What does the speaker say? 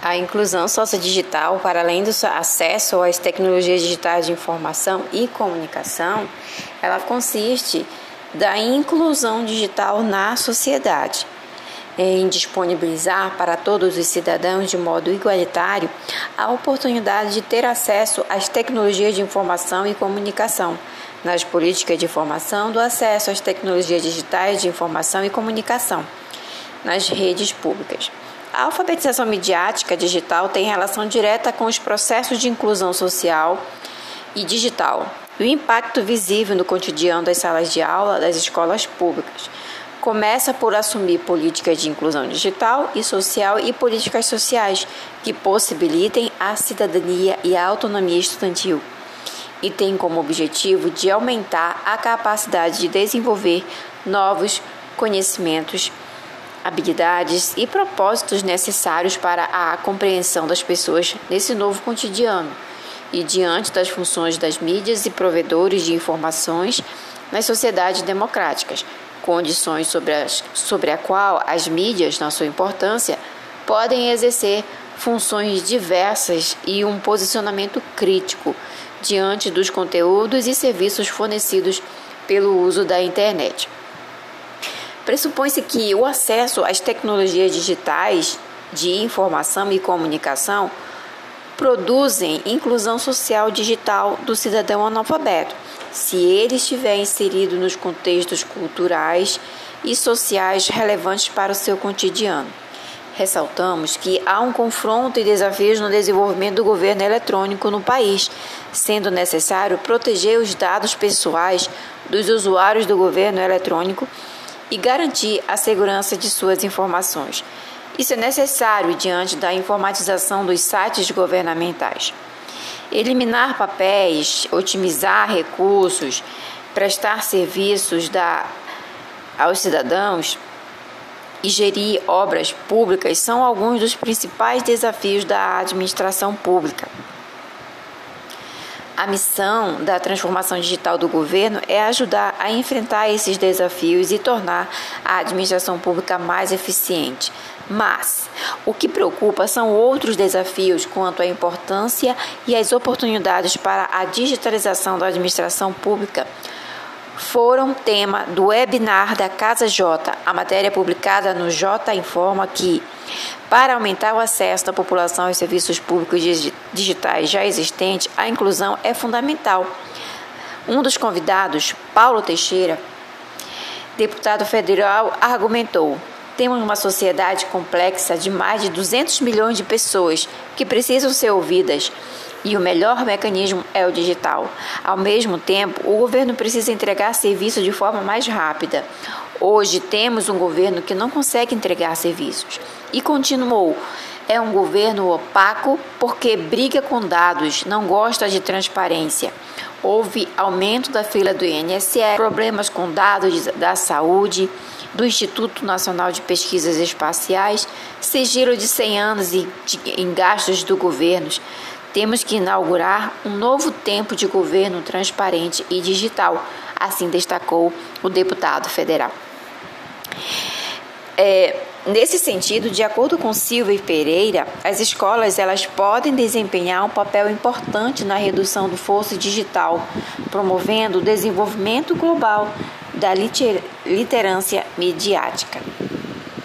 A inclusão sociodigital, para além do acesso às tecnologias digitais de informação e comunicação, ela consiste da inclusão digital na sociedade, em disponibilizar para todos os cidadãos de modo igualitário a oportunidade de ter acesso às tecnologias de informação e comunicação, nas políticas de formação do acesso às tecnologias digitais de informação e comunicação, nas redes públicas. A alfabetização midiática digital tem relação direta com os processos de inclusão social e digital e o impacto visível no cotidiano das salas de aula das escolas públicas. Começa por assumir políticas de inclusão digital e social e políticas sociais que possibilitem a cidadania e a autonomia estudantil e tem como objetivo de aumentar a capacidade de desenvolver novos conhecimentos habilidades e propósitos necessários para a compreensão das pessoas nesse novo cotidiano e diante das funções das mídias e provedores de informações nas sociedades democráticas, condições sobre, as, sobre a qual as mídias, na sua importância, podem exercer funções diversas e um posicionamento crítico diante dos conteúdos e serviços fornecidos pelo uso da internet. Pressupõe-se que o acesso às tecnologias digitais de informação e comunicação produzem inclusão social digital do cidadão analfabeto, se ele estiver inserido nos contextos culturais e sociais relevantes para o seu cotidiano. Ressaltamos que há um confronto e desafios no desenvolvimento do governo eletrônico no país, sendo necessário proteger os dados pessoais dos usuários do governo eletrônico e garantir a segurança de suas informações. Isso é necessário diante da informatização dos sites governamentais. Eliminar papéis, otimizar recursos, prestar serviços da, aos cidadãos e gerir obras públicas são alguns dos principais desafios da administração pública. A missão da transformação digital do governo é ajudar a enfrentar esses desafios e tornar a administração pública mais eficiente. Mas o que preocupa são outros desafios quanto à importância e as oportunidades para a digitalização da administração pública foram tema do webinar da Casa J. A matéria publicada no J informa que, para aumentar o acesso da população aos serviços públicos digitais já existentes, a inclusão é fundamental. Um dos convidados, Paulo Teixeira, deputado federal, argumentou: temos uma sociedade complexa de mais de 200 milhões de pessoas que precisam ser ouvidas e o melhor mecanismo é o digital. Ao mesmo tempo, o governo precisa entregar serviço de forma mais rápida. Hoje temos um governo que não consegue entregar serviços. E continuou: é um governo opaco porque briga com dados, não gosta de transparência. Houve aumento da fila do INSS, problemas com dados da saúde, do Instituto Nacional de Pesquisas Espaciais, sigilo de 100 anos em gastos do governo. Temos que inaugurar um novo tempo de governo transparente e digital, assim destacou o deputado federal. É, nesse sentido, de acordo com Silva e Pereira, as escolas elas podem desempenhar um papel importante na redução do fosso digital, promovendo o desenvolvimento global da literância midiática.